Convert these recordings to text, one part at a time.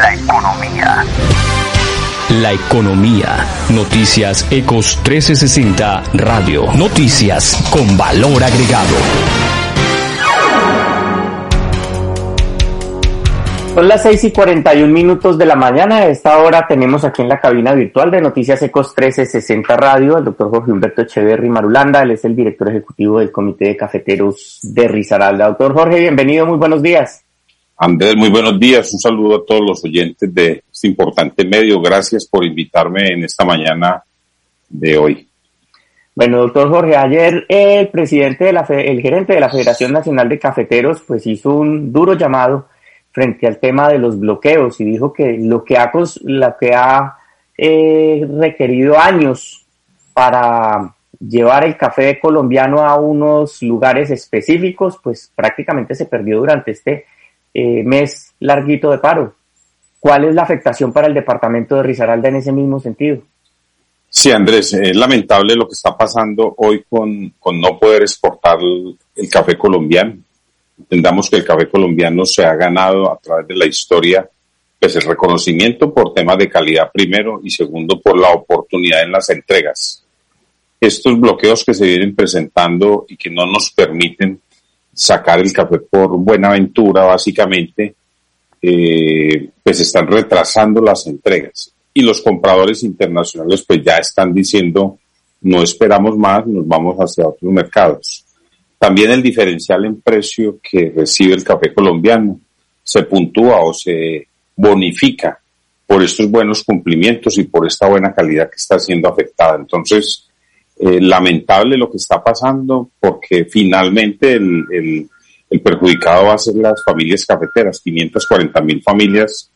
La economía. La economía. Noticias Ecos 1360 Radio. Noticias con valor agregado. Son las 6 y 41 minutos de la mañana. A esta hora tenemos aquí en la cabina virtual de Noticias Ecos 1360 Radio al doctor Jorge Humberto Echeverry Marulanda. Él es el director ejecutivo del Comité de Cafeteros de Risaralda. Doctor Jorge, bienvenido, muy buenos días. Andrés, muy buenos días. Un saludo a todos los oyentes de este importante medio. Gracias por invitarme en esta mañana de hoy. Bueno, doctor Jorge, ayer el presidente de la, el gerente de la Federación Nacional de Cafeteros, pues hizo un duro llamado frente al tema de los bloqueos y dijo que lo que ha, lo que ha eh, requerido años para llevar el café colombiano a unos lugares específicos, pues prácticamente se perdió durante este eh, mes larguito de paro. ¿Cuál es la afectación para el departamento de Risaralda en ese mismo sentido? Sí, Andrés, es lamentable lo que está pasando hoy con, con no poder exportar el café colombiano. Entendamos que el café colombiano se ha ganado a través de la historia pues el reconocimiento por temas de calidad primero y segundo por la oportunidad en las entregas. Estos bloqueos que se vienen presentando y que no nos permiten sacar el café por Buenaventura básicamente, eh, pues están retrasando las entregas. Y los compradores internacionales pues ya están diciendo no esperamos más, nos vamos hacia otros mercados. También el diferencial en precio que recibe el café colombiano se puntúa o se bonifica por estos buenos cumplimientos y por esta buena calidad que está siendo afectada. Entonces, eh, lamentable lo que está pasando porque finalmente el, perjudicado va a ser las familias cafeteras, 540 mil familias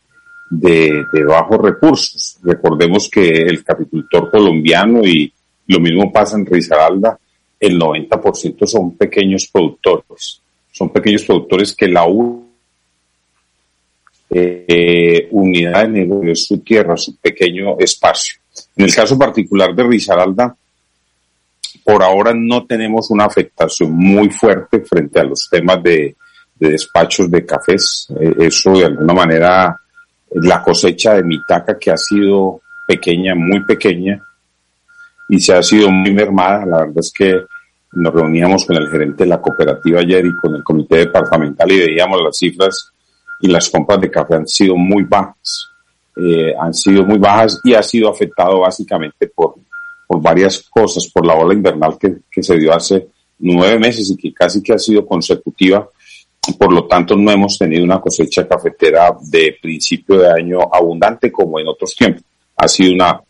de, bajos recursos. Recordemos que el capicultor colombiano y lo mismo pasa en Risaralda, el 90% son pequeños productores. Son pequeños productores que la eh, unidad de negocio es su tierra, su pequeño espacio. En el caso particular de Risaralda, por ahora no tenemos una afectación muy fuerte frente a los temas de, despachos de cafés. Eh, eso de alguna manera, la cosecha de Mitaca que ha sido pequeña, muy pequeña, y se ha sido muy mermada. La verdad es que nos reuníamos con el gerente de la cooperativa ayer y con el comité departamental y veíamos las cifras y las compras de café han sido muy bajas. Eh, han sido muy bajas y ha sido afectado básicamente por, por varias cosas, por la ola invernal que, que se dio hace nueve meses y que casi que ha sido consecutiva. Por lo tanto, no hemos tenido una cosecha cafetera de principio de año abundante como en otros tiempos. Ha sido una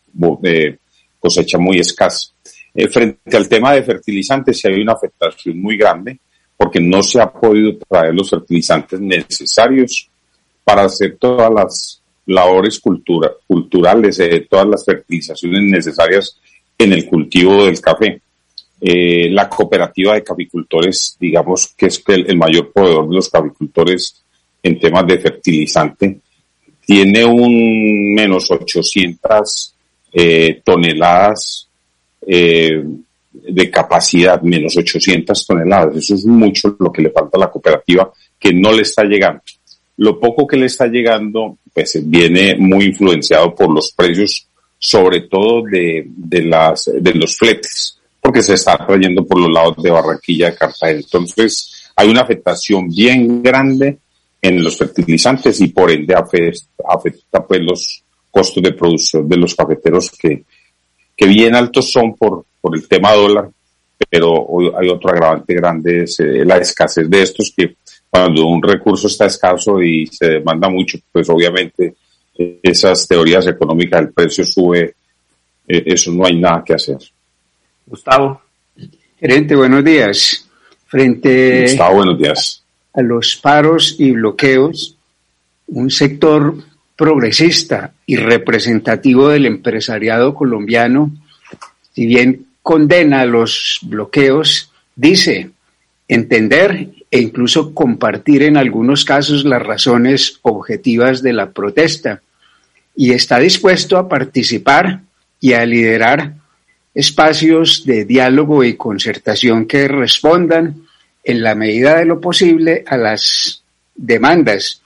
eh, cosecha muy escasa. Eh, frente al tema de fertilizantes, si hay una afectación muy grande porque no se ha podido traer los fertilizantes necesarios para hacer todas las labores cultura, culturales, eh, todas las fertilizaciones necesarias en el cultivo del café. Eh, la cooperativa de caficultores, digamos que es el, mayor proveedor de los caficultores en temas de fertilizante, tiene un menos 800 eh, toneladas eh, de capacidad, menos 800 toneladas. Eso es mucho lo que le falta a la cooperativa, que no le está llegando. Lo poco que le está llegando, pues viene muy influenciado por los precios, sobre todo de, de, las, de los fletes, porque se está trayendo por los lados de Barranquilla, de Cartagena. Entonces, hay una afectación bien grande en los fertilizantes y por ende afecta, pues los costos de producción de los cafeteros que, que bien altos son por, por el tema dólar, pero hay otro agravante grande, es eh, la escasez de estos que cuando un recurso está escaso y se demanda mucho, pues obviamente esas teorías económicas del precio sube, eh, eso no hay nada que hacer. Gustavo. Gerente, buenos días. Frente Gustavo, buenos días. a los paros y bloqueos, un sector progresista y representativo del empresariado colombiano, si bien condena los bloqueos, dice entender e incluso compartir en algunos casos las razones objetivas de la protesta y está dispuesto a participar y a liderar espacios de diálogo y concertación que respondan en la medida de lo posible a las demandas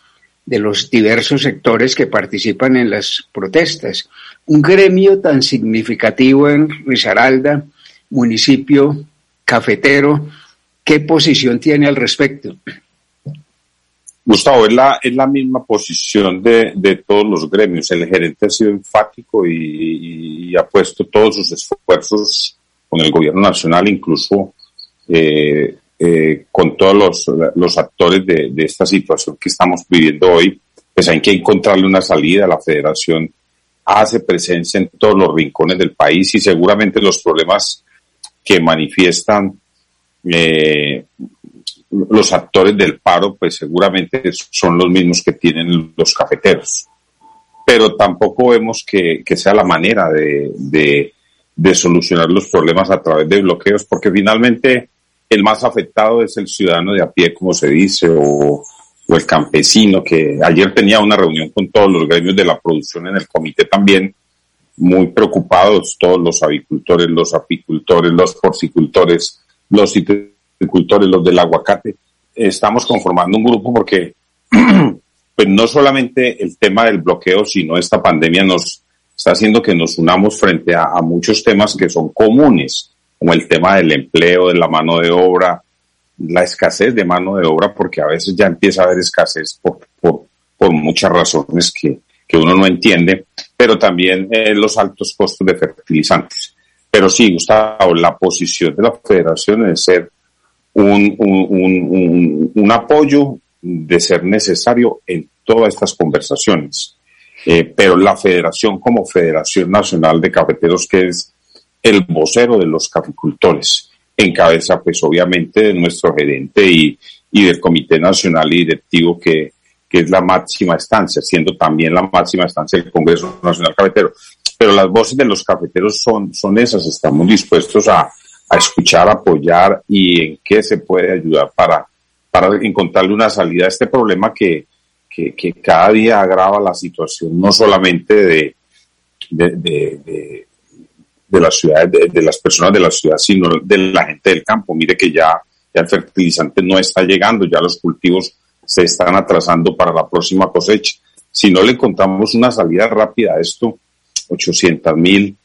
de los diversos sectores que participan en las protestas. Un gremio tan significativo en Risaralda, municipio cafetero, ¿qué posición tiene al respecto? Gustavo, es la, es la misma posición de, de todos los gremios. El gerente ha sido enfático y, ha puesto todos sus esfuerzos con el gobierno nacional, incluso eh, eh, con todos los, los actores de, de, esta situación que estamos viviendo hoy, pues hay que encontrarle una salida. La federación hace presencia en todos los rincones del país y seguramente los problemas que manifiestan eh, los actores del paro, pues seguramente son los mismos que tienen los cafeteros. Pero tampoco vemos que, sea la manera de, solucionar los problemas a través de bloqueos, porque finalmente el más afectado es el ciudadano de a pie, como se dice, o, o el campesino, que ayer tenía una reunión con todos los gremios de la producción en el comité también, muy preocupados, todos los avicultores, los apicultores, los porcicultores, los agricultores, los del aguacate, estamos conformando un grupo porque pues no solamente el tema del bloqueo, sino esta pandemia nos está haciendo que nos unamos frente a, muchos temas que son comunes, como el tema del empleo, de la mano de obra, la escasez de mano de obra, porque a veces ya empieza a haber escasez por, por, muchas razones que, que uno no entiende, pero también eh, los altos costos de fertilizantes. Pero sí, Gustavo, la posición de la federación es ser un, un, un, apoyo de ser necesario en todas estas conversaciones. Eh, pero la federación como Federación Nacional de Cafeteros, que es el vocero de los caficultores, encabeza pues obviamente de nuestro gerente y, y del Comité Nacional y Directivo que, que es la máxima estancia, siendo también la máxima estancia del Congreso Nacional Cafetero. Pero las voces de los cafeteros son, son esas, estamos dispuestos a, a escuchar, apoyar y en qué se puede ayudar para, para encontrarle una salida a este problema que, que, cada día agrava la situación, no solamente de, de, de, de, las ciudades, de, las personas de la ciudad, sino de la gente del campo. Mire que ya, ya el fertilizante no está llegando, ya los cultivos se están atrasando para la próxima cosecha. Si no le encontramos una salida rápida a esto, 800 mil,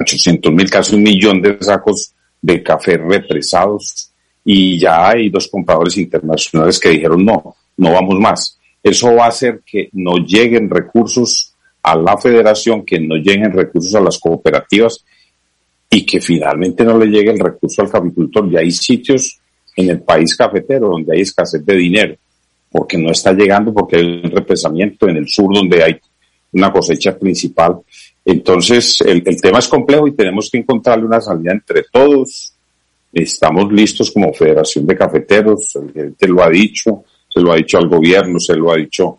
800 mil, casi un millón de sacos de café represados y ya hay dos compradores internacionales que dijeron no, no vamos más. Eso va a hacer que no lleguen recursos a la federación, que no lleguen recursos a las cooperativas y que finalmente no le llegue el recurso al caficultor. Y hay sitios en el país cafetero donde hay escasez de dinero, porque no está llegando, porque hay un represamiento en el sur donde hay una cosecha principal entonces, el, tema es complejo y tenemos que encontrarle una salida entre todos. Estamos listos como Federación de Cafeteros, el gerente lo ha dicho, se lo ha dicho al gobierno, se lo ha dicho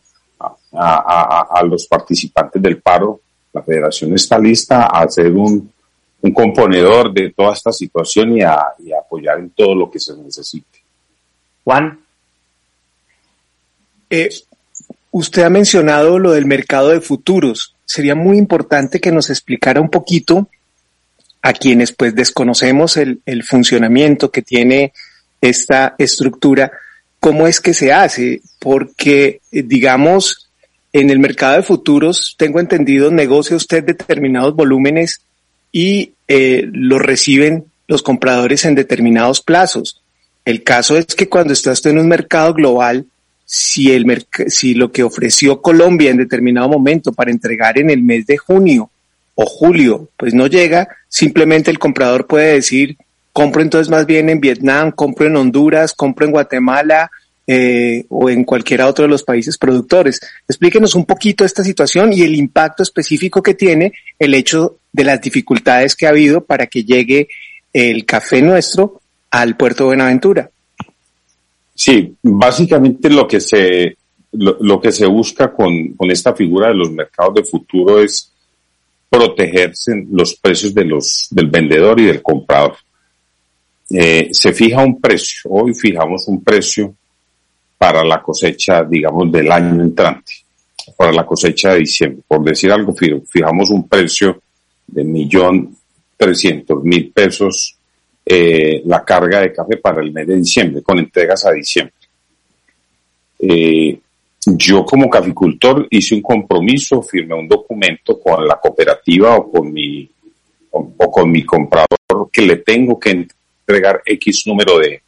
a, los participantes del paro. La Federación está lista a hacer un, componedor de toda esta situación y a, apoyar en todo lo que se necesite. Juan. Eh, usted ha mencionado lo del mercado de futuros sería muy importante que nos explicara un poquito a quienes pues desconocemos el, funcionamiento que tiene esta estructura, cómo es que se hace, porque eh, digamos, en el mercado de futuros, tengo entendido, negocia usted determinados volúmenes y eh, los reciben los compradores en determinados plazos. El caso es que cuando está en un mercado global, si, el si lo que ofreció Colombia en determinado momento para entregar en el mes de junio o julio, pues no llega, simplemente el comprador puede decir, compro entonces más bien en Vietnam, compro en Honduras, compro en Guatemala eh, o en cualquiera otro de los países productores. Explíquenos un poquito esta situación y el impacto específico que tiene el hecho de las dificultades que ha habido para que llegue el café nuestro al puerto de Buenaventura. Sí, básicamente lo que se, lo, que se busca con, con, esta figura de los mercados de futuro es protegerse los precios de los, del vendedor y del comprador. Eh, se fija un precio, hoy fijamos un precio para la cosecha, digamos, del año entrante, para la cosecha de diciembre. Por decir algo, fijamos un precio de millón trescientos mil pesos eh, la carga de café para el mes de diciembre, con entregas a diciembre. Eh, yo como caficultor hice un compromiso, firmé un documento con la cooperativa o con mi, o, con mi comprador que le tengo que entregar X número de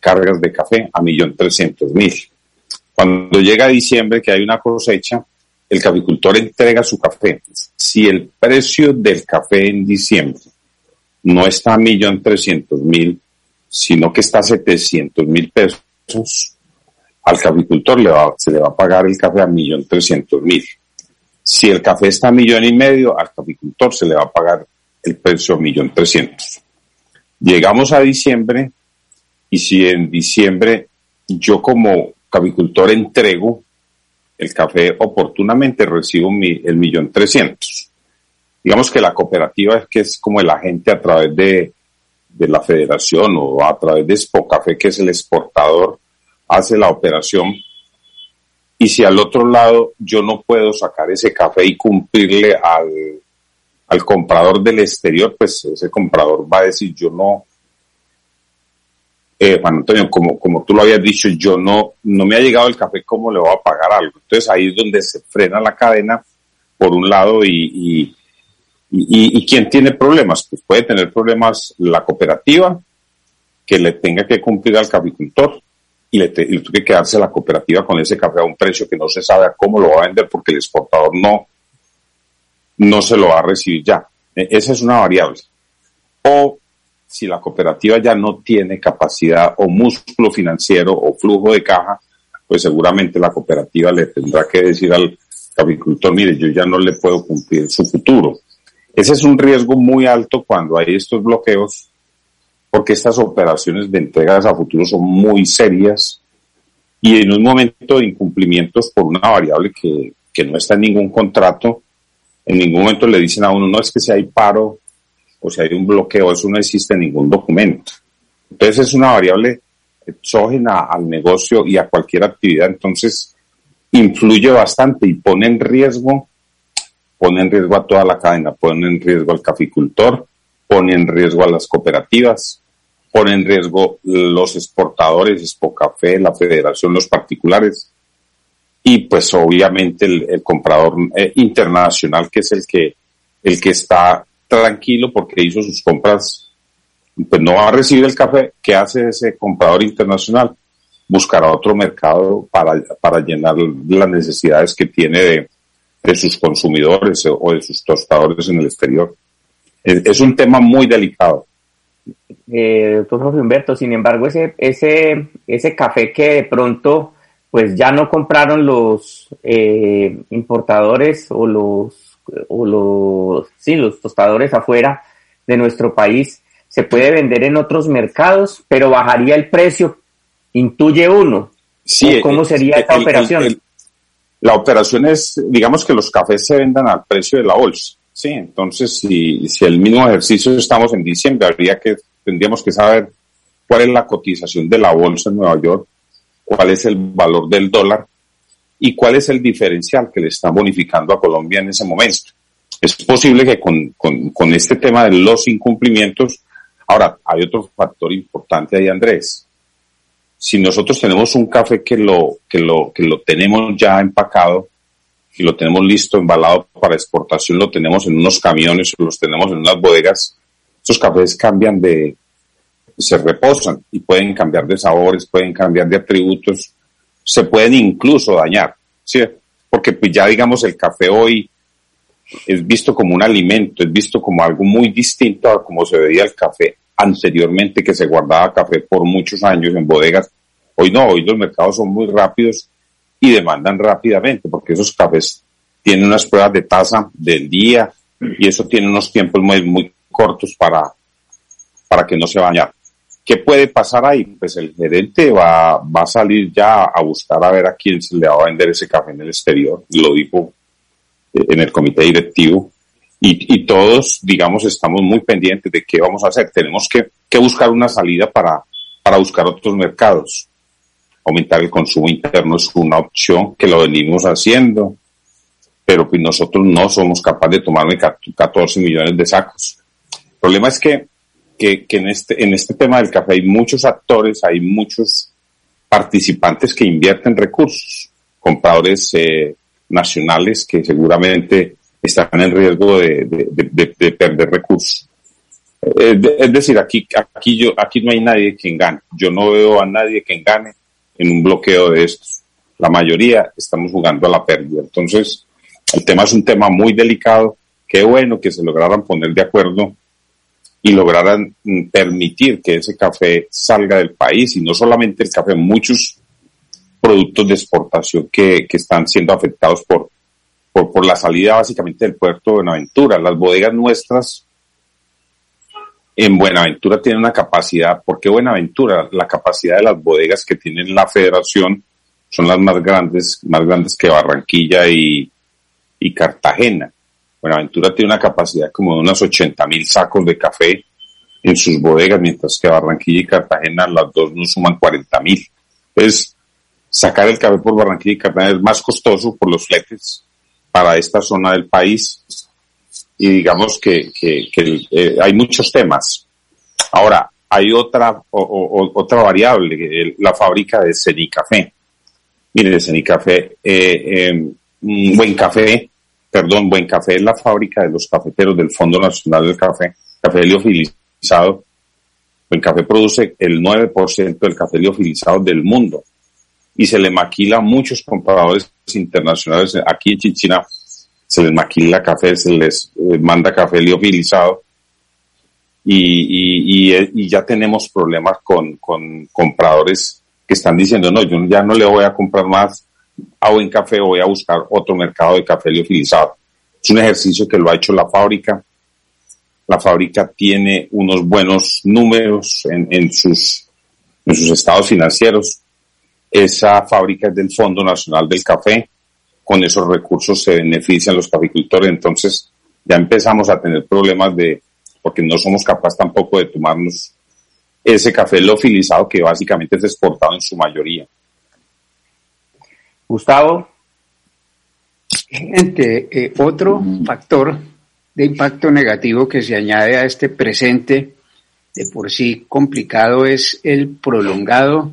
cargas de café a millón trescientos mil. Cuando llega diciembre que hay una cosecha, el caficultor entrega su café. Si el precio del café en diciembre no está a millón trescientos mil, sino que está a setecientos mil pesos, al caficultor se le va a pagar el café a millón trescientos mil. Si el café está a millón y medio, al caficultor se le va a pagar el precio a millón trescientos. Llegamos a diciembre y si en diciembre yo como caficultor entrego el café oportunamente, recibo el millón trescientos. Digamos que la cooperativa es que es como el agente a través de, de la federación o a través de Café, que es el exportador hace la operación y si al otro lado yo no puedo sacar ese café y cumplirle al, al comprador del exterior, pues ese comprador va a decir yo no, eh, Juan Antonio, como, como tú lo habías dicho, yo no, no me ha llegado el café, ¿cómo le voy a pagar algo? Entonces ahí es donde se frena la cadena, por un lado, y, y, y quién tiene problemas, pues puede tener problemas la cooperativa, que le tenga que cumplir al caficultor, y le, tuve que quedarse la cooperativa con ese café a un precio que no se sabe a cómo lo va a vender porque el exportador no, no se lo va a recibir ya. E, esa es una variable. O si la cooperativa ya no tiene capacidad o músculo financiero o flujo de caja, pues seguramente la cooperativa le tendrá que decir al caficultor, mire, yo ya no le puedo cumplir su futuro. Ese es un riesgo muy alto cuando hay estos bloqueos porque estas operaciones de entregas a futuro son muy serias y en un momento de incumplimientos por una variable que, que no está en ningún contrato, en ningún momento le dicen a uno, no es que si hay paro o si hay un bloqueo, eso no existe en ningún documento. Entonces es una variable exógena al negocio y a cualquier actividad, entonces influye bastante y pone en riesgo, pone en riesgo a toda la cadena, pone en riesgo al caficultor, pone en riesgo a las cooperativas, pone en riesgo los exportadores, Café, la federación, los particulares y pues obviamente el, comprador eh, internacional que es el que, el que está tranquilo porque hizo sus compras, pues no va a recibir el café. ¿Qué hace ese comprador internacional? Buscará otro mercado para, para llenar las necesidades que tiene de, de sus consumidores o de sus tostadores en el exterior. es un tema muy delicado eh, doctor Jorge Humberto. Sin embargo, ese, ese, ese café que de pronto pues ya no compraron los eh, importadores o los, o los, sí, los tostadores afuera de nuestro país, se puede vender en otros mercados, pero bajaría el precio, intuye uno. Sí, ¿Cómo sería esta operación? La operación es, digamos que los cafés se vendan al precio de la bolsa. Sí, entonces si, si el mismo ejercicio estamos en diciembre, habría que tendríamos que saber cuál es la cotización de la bolsa en Nueva York, cuál es el valor del dólar y cuál es el diferencial que le están bonificando a Colombia en ese momento. Es posible que con, con, con este tema de los incumplimientos, ahora hay otro factor importante ahí, Andrés. Si nosotros tenemos un café que lo, que lo, que lo tenemos ya empacado y lo tenemos listo, embalado para exportación, lo tenemos en unos camiones o los tenemos en unas bodegas, estos cafés cambian de, se reposan y pueden cambiar de sabores, pueden cambiar de atributos, se pueden incluso dañar, ¿sí? Porque pues ya digamos el café hoy es visto como un alimento, es visto como algo muy distinto a como se veía el café anteriormente que se guardaba café por muchos años en bodegas. Hoy no, hoy los mercados son muy rápidos y demandan rápidamente porque esos cafés tienen unas pruebas de tasa del día y eso tiene unos tiempos muy, muy cortos para, para que no se vaya. ¿Qué puede pasar ahí? Pues el gerente va, va a salir ya a buscar a ver a quién se le va a vender ese café en el exterior, lo dijo eh, en el comité directivo, y, y todos, digamos, estamos muy pendientes de qué vamos a hacer. Tenemos que, que buscar una salida para, para buscar otros mercados. Aumentar el consumo interno es una opción que lo venimos haciendo, pero pues nosotros no somos capaces de tomarme 14 millones de sacos problema es que, que, en, este, en este tema del café hay muchos actores, hay muchos participantes que invierten recursos. compradores eh, nacionales que seguramente están en riesgo de, perder recursos. Eh, es decir, aquí, aquí, yo, aquí no hay nadie quien gane. Yo no veo a nadie quien gane en un bloqueo de estos. La mayoría estamos jugando a la pérdida. Entonces, el tema es un tema muy delicado. Qué bueno que se lograran poner de acuerdo y lograran mm, permitir que ese café salga del país y no solamente el café, muchos productos de exportación que, que están siendo afectados por, por, por, la salida básicamente del puerto de Buenaventura. Las bodegas nuestras en Buenaventura tienen una capacidad, ¿por qué Buenaventura? La capacidad de las bodegas que tienen la federación son las más grandes, más grandes que Barranquilla y, y Cartagena. Buenaventura tiene una capacidad como de unos 80 mil sacos de café en sus bodegas, mientras que Barranquilla y Cartagena las dos no suman 40 mil. Entonces, sacar el café por Barranquilla y Cartagena es más costoso por los fletes para esta zona del país y digamos que, que, eh, hay muchos temas. Ahora, hay otra, otra variable, la fábrica de Cenicafé. Mire, Cenicafé, eh, eh, Buen Café perdón, Buen Café es la fábrica de los cafeteros del Fondo Nacional del Café, café liofilizado. Buen Café produce el 9% del café liofilizado del mundo y se le maquila a muchos compradores internacionales. Aquí en Chichina se les maquila café, se les eh, manda café liofilizado y, y, ya tenemos problemas con, con compradores que están diciendo, no, yo ya no le voy a comprar más a buen café voy a buscar otro mercado de café liofilizado. Es un ejercicio que lo ha hecho la fábrica. La fábrica tiene unos buenos números en, sus, en sus estados financieros. Esa fábrica es del Fondo Nacional del Café. Con esos recursos se benefician los caficultores. Entonces ya empezamos a tener problemas de, porque no somos capaces tampoco de tomarnos ese café liofilizado que básicamente es exportado en su mayoría. Gustavo. Eh, otro factor de impacto negativo que se añade a este presente de por sí complicado es el prolongado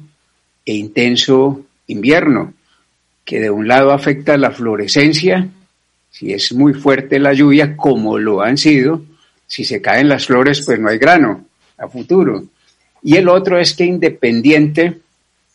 e intenso invierno, que de un lado afecta la florescencia, si es muy fuerte la lluvia, como lo han sido, si se caen las flores, pues no hay grano a futuro. Y el otro es que independiente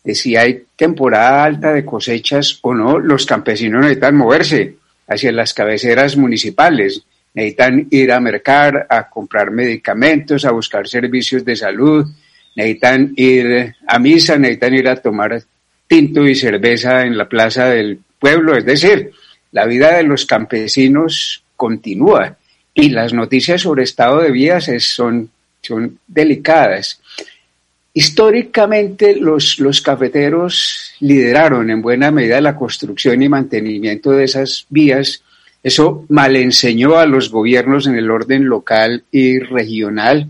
de si hay temporada alta de cosechas o no, los campesinos necesitan moverse hacia las cabeceras municipales, necesitan ir a mercar, a comprar medicamentos, a buscar servicios de salud, necesitan ir a misa, necesitan ir a tomar tinto y cerveza en la plaza del pueblo, es decir, la vida de los campesinos continúa y las noticias sobre estado de vías son, son delicadas. Históricamente los, los cafeteros lideraron en buena medida la construcción y mantenimiento de esas vías. Eso mal enseñó a los gobiernos en el orden local y regional,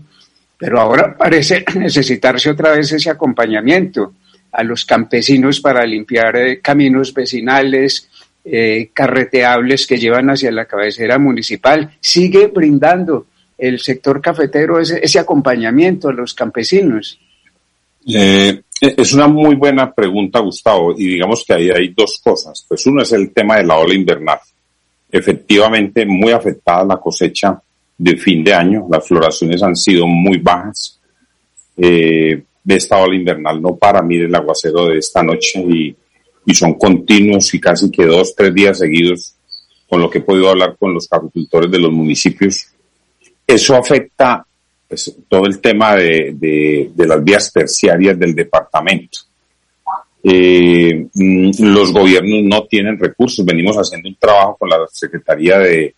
pero ahora parece necesitarse otra vez ese acompañamiento a los campesinos para limpiar eh, caminos vecinales, eh, carreteables que llevan hacia la cabecera municipal. Sigue brindando el sector cafetero ese acompañamiento a los campesinos. Eh, es una muy buena pregunta, Gustavo, y digamos que ahí hay dos cosas. Pues uno es el tema de la ola invernal. Efectivamente, muy afectada la cosecha de fin de año. Las floraciones han sido muy bajas. Eh, de esta ola invernal no para, mire el aguacero de esta noche y, y son continuos y casi que dos, tres días seguidos con lo que he podido hablar con los agricultores de los municipios. Eso afecta pues, todo el tema de, las vías terciarias del departamento. Eh, mm, los gobiernos no tienen recursos. Venimos haciendo un trabajo con la Secretaría de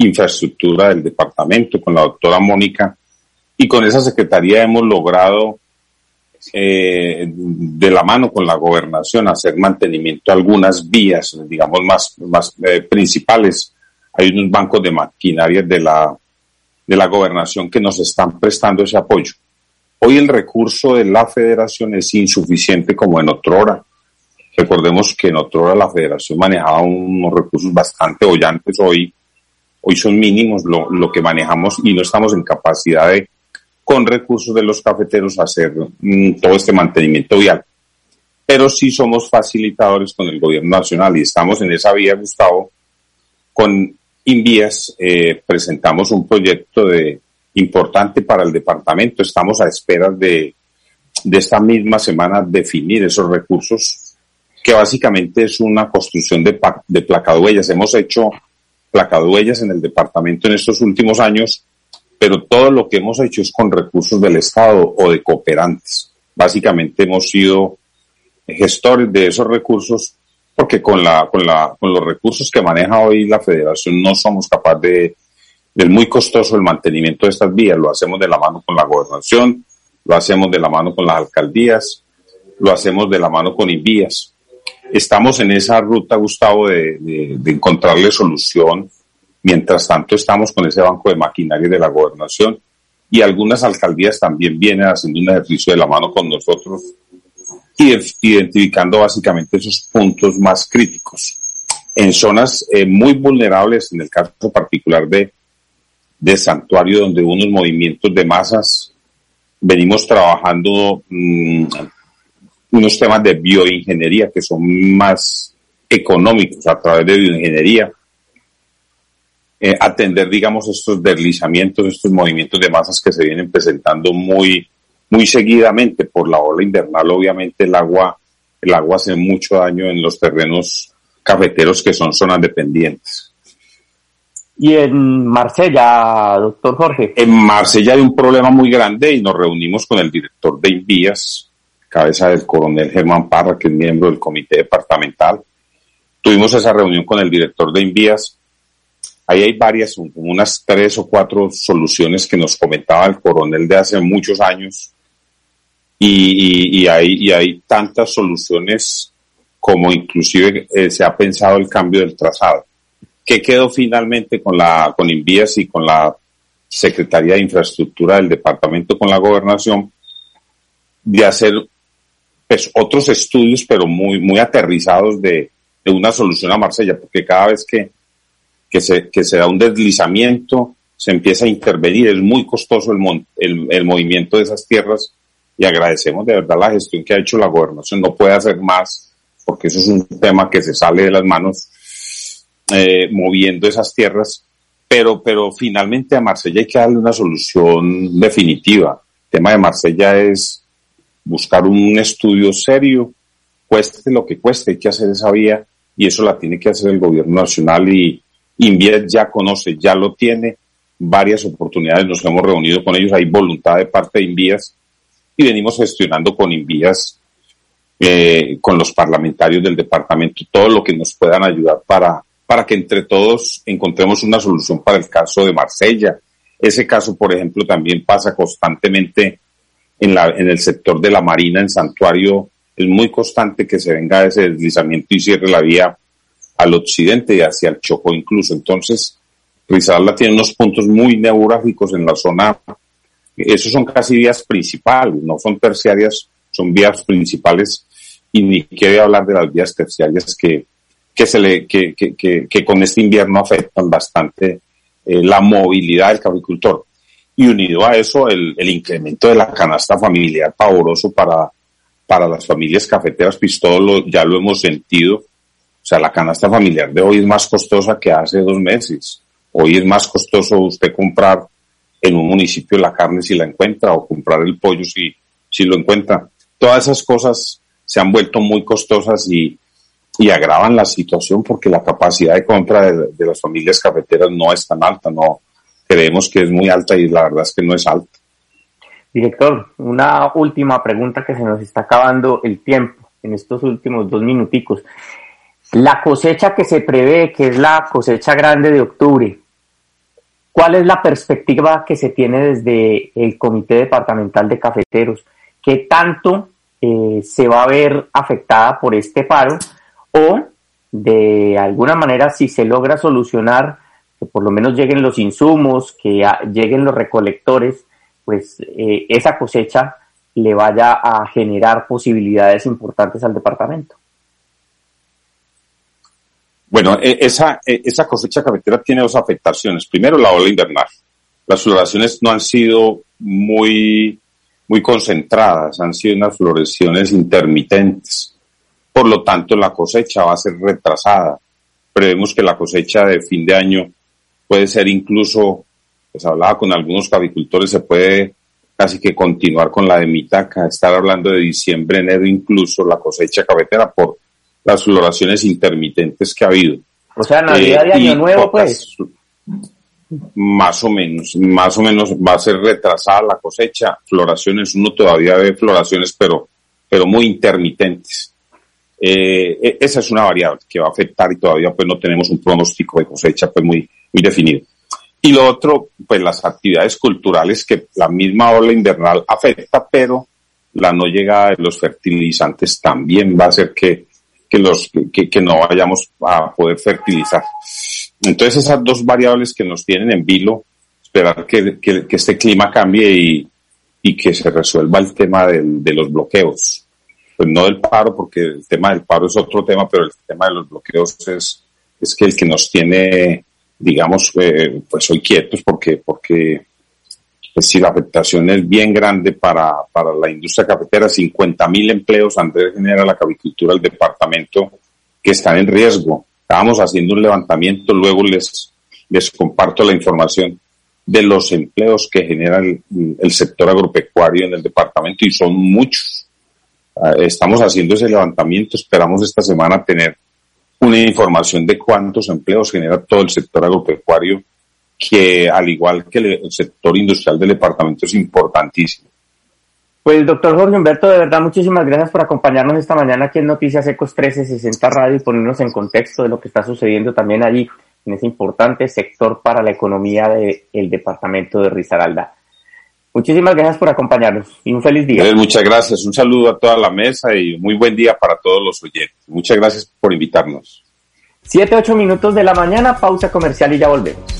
Infraestructura del departamento, con la doctora Mónica, y con esa secretaría hemos logrado, eh, de la mano con la gobernación, hacer mantenimiento a algunas vías, digamos, más, más eh, principales. Hay unos bancos de maquinaria de la de la gobernación que nos están prestando ese apoyo. Hoy el recurso de la federación es insuficiente como en otrora. Recordemos que en otrora la federación manejaba unos recursos bastante hollantes, hoy, hoy son mínimos lo, lo que manejamos y no estamos en capacidad de, con recursos de los cafeteros, hacer mm, todo este mantenimiento vial. pero sí somos facilitadores con el gobierno nacional y estamos en esa vía, Gustavo. Con Invías eh, presentamos un proyecto de, importante para el departamento. Estamos a espera de, de esta misma semana definir esos recursos, que básicamente es una construcción de, de placaduellas. Hemos hecho placaduellas en el departamento en estos últimos años, pero todo lo que hemos hecho es con recursos del Estado o de cooperantes. Básicamente hemos sido gestores de esos recursos, porque con, la, con, la, con los recursos que maneja hoy la federación no somos capaces de, del muy costoso el mantenimiento de estas vías. Lo hacemos de la mano con la gobernación, lo hacemos de la mano con las alcaldías, lo hacemos de la mano con Invías. Estamos en esa ruta, Gustavo, de, de, de encontrarle solución. Mientras tanto, estamos con ese banco de maquinaria de la gobernación y algunas alcaldías también vienen haciendo un ejercicio de la mano con nosotros identificando básicamente esos puntos más críticos. En zonas eh, muy vulnerables, en el caso particular de, de Santuario, donde unos movimientos de masas, venimos trabajando mmm, unos temas de bioingeniería que son más económicos a través de bioingeniería. Eh, atender, digamos, estos deslizamientos, estos movimientos de masas que se vienen presentando muy, muy seguidamente por la ola invernal, obviamente el agua, el agua hace mucho daño en los terrenos cafeteros que son zonas dependientes. Y en Marsella, doctor Jorge. En Marsella hay un problema muy grande y nos reunimos con el director de Invías, cabeza del coronel Germán Parra, que es miembro del comité departamental. Tuvimos esa reunión con el director de Invías. Ahí hay varias, unas tres o cuatro soluciones que nos comentaba el coronel de hace muchos años y, y, y, hay, y hay tantas soluciones como inclusive eh, se ha pensado el cambio del trazado. ¿Qué quedó finalmente con la con Invías y con la Secretaría de Infraestructura del Departamento con la Gobernación de hacer pues, otros estudios, pero muy, muy aterrizados de, de una solución a Marsella, porque cada vez que, que, se, que se da un deslizamiento, se empieza a intervenir, es muy costoso el, el, el movimiento de esas tierras y agradecemos de verdad la gestión que ha hecho la gobernación. No puede hacer más porque eso es un tema que se sale de las manos eh, moviendo esas tierras, pero, pero finalmente a Marsella hay que darle una solución definitiva. El tema de Marsella es buscar un estudio serio, cueste lo que cueste, hay que hacer esa vía y eso la tiene que hacer el gobierno nacional y Inviet ya conoce, ya lo tiene, varias oportunidades nos hemos reunido con ellos, hay voluntad de parte de Invías y venimos gestionando con Invías, eh, con los parlamentarios del departamento, todo lo que nos puedan ayudar para, para que entre todos encontremos una solución para el caso de Marsella. Ese caso, por ejemplo, también pasa constantemente en, la, en el sector de la Marina, en Santuario. Es muy constante que se venga ese deslizamiento y cierre la vía al occidente y hacia el Chocó incluso. Entonces, Rizalda tiene unos puntos muy neurálgicos en la zona esos son casi vías principales, no son terciarias, son vías principales y ni quiere hablar de las vías terciarias que, que, se le, que, que, que, que con este invierno afectan bastante eh, la movilidad del cabricultor. Y unido a eso, el, incremento de la canasta familiar pavoroso para, para las familias cafeteras, pues todo lo, ya lo hemos sentido. O sea, la canasta familiar de hoy es más costosa que hace dos meses. Hoy es más costoso usted comprar en un municipio la carne si la encuentra o comprar el pollo si, si lo encuentra. Todas esas cosas se han vuelto muy costosas y, y agravan la situación porque la capacidad de compra de, de, las familias cafeteras no es tan alta, no creemos que es muy alta y la verdad es que no es alta. Director, una última pregunta que se nos está acabando el tiempo en estos últimos dos minuticos. La cosecha que se prevé, que es la cosecha grande de octubre, ¿Cuál es la perspectiva que se tiene desde el Comité Departamental de Cafeteros? ¿Qué tanto eh, se va a ver afectada por este paro? O de alguna manera, si se logra solucionar, que por lo menos lleguen los insumos, que lleguen los recolectores, pues eh, esa cosecha le vaya a generar posibilidades importantes al departamento. Bueno, e, esa, e, esa cosecha cafetera tiene dos afectaciones. Primero, la ola invernal. Las floraciones no han sido muy, muy concentradas, han sido unas floraciones intermitentes. por lo tanto la cosecha va a ser retrasada. Prevemos que la cosecha de fin de año puede ser incluso, pues hablaba con algunos cavicultores, se puede casi que continuar con la de Mitaca, estar hablando de diciembre, enero, incluso la cosecha cafetera por las floraciones intermitentes que ha habido. O sea, Navidad de eh, Año Nuevo, pues. Más o menos, más o menos va a ser retrasada la cosecha. Floraciones, uno todavía ve floraciones, pero, pero muy intermitentes. Eh, e, esa es una variable que va a afectar y todavía pues no tenemos un pronóstico de cosecha pues muy, muy definido. Y lo otro, pues las actividades culturales que la misma ola invernal afecta, pero la no llegada de los fertilizantes también va a hacer que, que los, que, que no vayamos a poder fertilizar. Entonces esas dos variables que nos tienen en vilo, esperar que, que, este clima cambie y, y, que se resuelva el tema de los bloqueos. Pues no del paro, porque el tema del paro es otro tema, pero el tema de los bloqueos es, es que el que nos tiene, digamos, eh, pues hoy quietos, porque, porque si la afectación es bien grande para, para la industria cafetera, 50 mil empleos Andrés genera la cavicultura del departamento que están en riesgo Estábamos haciendo un levantamiento, luego les, les comparto la información de los empleos que genera el, sector agropecuario en el departamento y son muchos. Ah, estamos haciendo ese levantamiento, esperamos esta semana tener una información de cuántos empleos genera todo el sector agropecuario, que al igual que el sector industrial del departamento es importantísimo. Pues doctor Jorge Humberto, de verdad muchísimas gracias por acompañarnos esta mañana aquí en Noticias Ecos 1360 Radio y ponernos en contexto de lo que está sucediendo también allí en ese importante sector para la economía del departamento de Risaralda. Muchísimas gracias por acompañarnos y un feliz día. Muchas gracias, un saludo a toda la mesa y muy buen día para todos los oyentes. Muchas gracias por invitarnos. Siete, ocho minutos de la mañana, pausa comercial y ya volvemos.